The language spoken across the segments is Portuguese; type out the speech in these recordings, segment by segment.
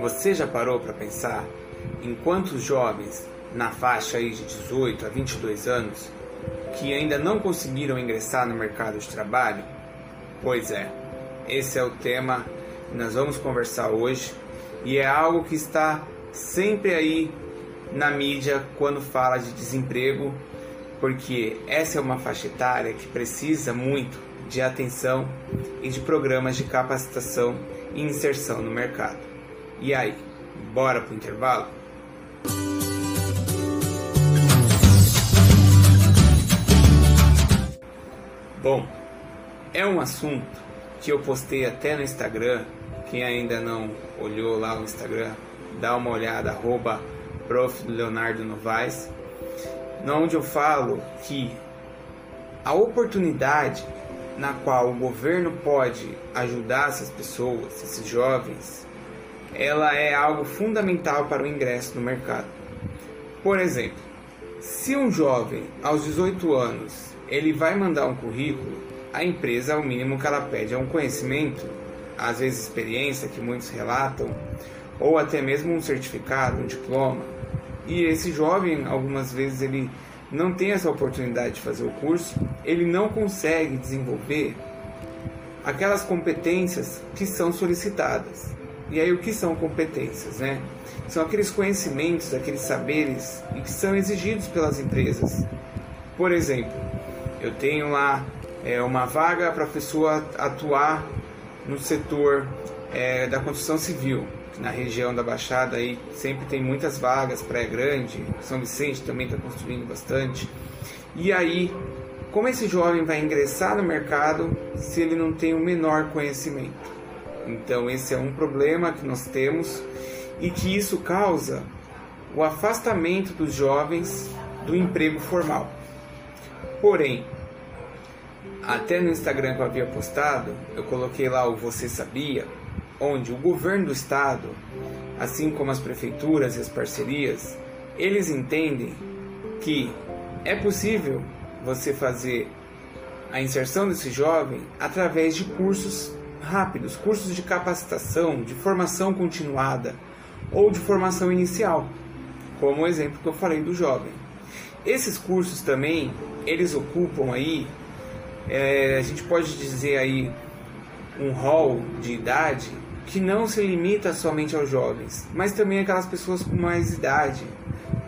Você já parou para pensar em quantos jovens na faixa aí de 18 a 22 anos que ainda não conseguiram ingressar no mercado de trabalho? Pois é, esse é o tema que nós vamos conversar hoje e é algo que está sempre aí na mídia quando fala de desemprego, porque essa é uma faixa etária que precisa muito de atenção e de programas de capacitação e inserção no mercado. E aí, bora pro intervalo? Bom, é um assunto que eu postei até no Instagram. Quem ainda não olhou lá o Instagram, dá uma olhada, arroba prof. Leonardo Novaes, onde eu falo que a oportunidade na qual o governo pode ajudar essas pessoas, esses jovens, ela é algo fundamental para o ingresso no mercado. Por exemplo, se um jovem aos 18 anos ele vai mandar um currículo, a empresa, o mínimo que ela pede é um conhecimento, às vezes experiência, que muitos relatam, ou até mesmo um certificado, um diploma. E esse jovem, algumas vezes, ele não tem essa oportunidade de fazer o curso, ele não consegue desenvolver aquelas competências que são solicitadas. E aí, o que são competências? Né? São aqueles conhecimentos, aqueles saberes que são exigidos pelas empresas. Por exemplo, eu tenho lá é, uma vaga para a pessoa atuar no setor é, da construção civil. Na região da Baixada aí sempre tem muitas vagas, Praia Grande, São Vicente também está construindo bastante. E aí, como esse jovem vai ingressar no mercado se ele não tem o menor conhecimento? Então esse é um problema que nós temos e que isso causa o afastamento dos jovens do emprego formal. Porém, até no Instagram que eu havia postado, eu coloquei lá o Você Sabia, onde o governo do estado, assim como as prefeituras e as parcerias, eles entendem que é possível você fazer a inserção desse jovem através de cursos rápidos, cursos de capacitação, de formação continuada ou de formação inicial, como o exemplo que eu falei do jovem. Esses cursos também eles ocupam aí, é, a gente pode dizer aí, um rol de idade que não se limita somente aos jovens, mas também aquelas pessoas com mais idade.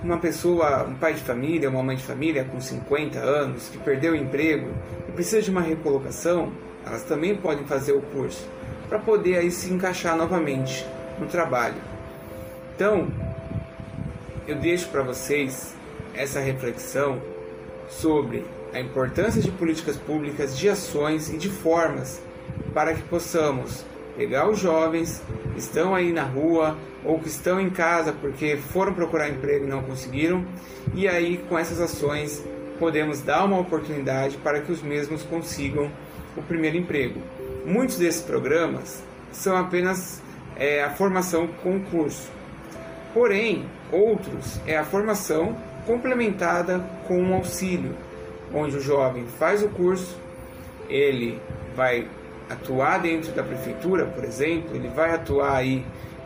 Uma pessoa, um pai de família, uma mãe de família com 50 anos, que perdeu o emprego e precisa de uma recolocação, elas também podem fazer o curso para poder aí se encaixar novamente no trabalho. Então, eu deixo para vocês essa reflexão sobre a importância de políticas públicas, de ações e de formas para que possamos pegar os jovens que estão aí na rua ou que estão em casa porque foram procurar emprego e não conseguiram, e aí com essas ações podemos dar uma oportunidade para que os mesmos consigam o primeiro emprego. Muitos desses programas são apenas é, a formação com curso, porém outros é a formação complementada com um auxílio, onde o jovem faz o curso, ele vai atuar dentro da prefeitura, por exemplo, ele vai atuar aí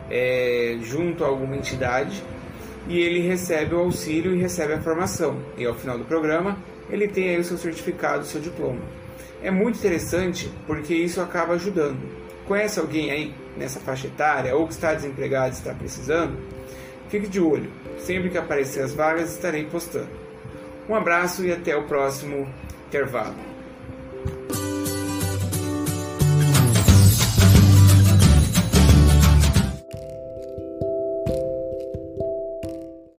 é, junto a alguma entidade e ele recebe o auxílio e recebe a formação. E ao final do programa, ele tem aí o seu certificado, o seu diploma. É muito interessante porque isso acaba ajudando. Conhece alguém aí nessa faixa etária ou que está desempregado e está precisando? Fique de olho. Sempre que aparecer as vagas, estarei postando. Um abraço e até o próximo intervalo.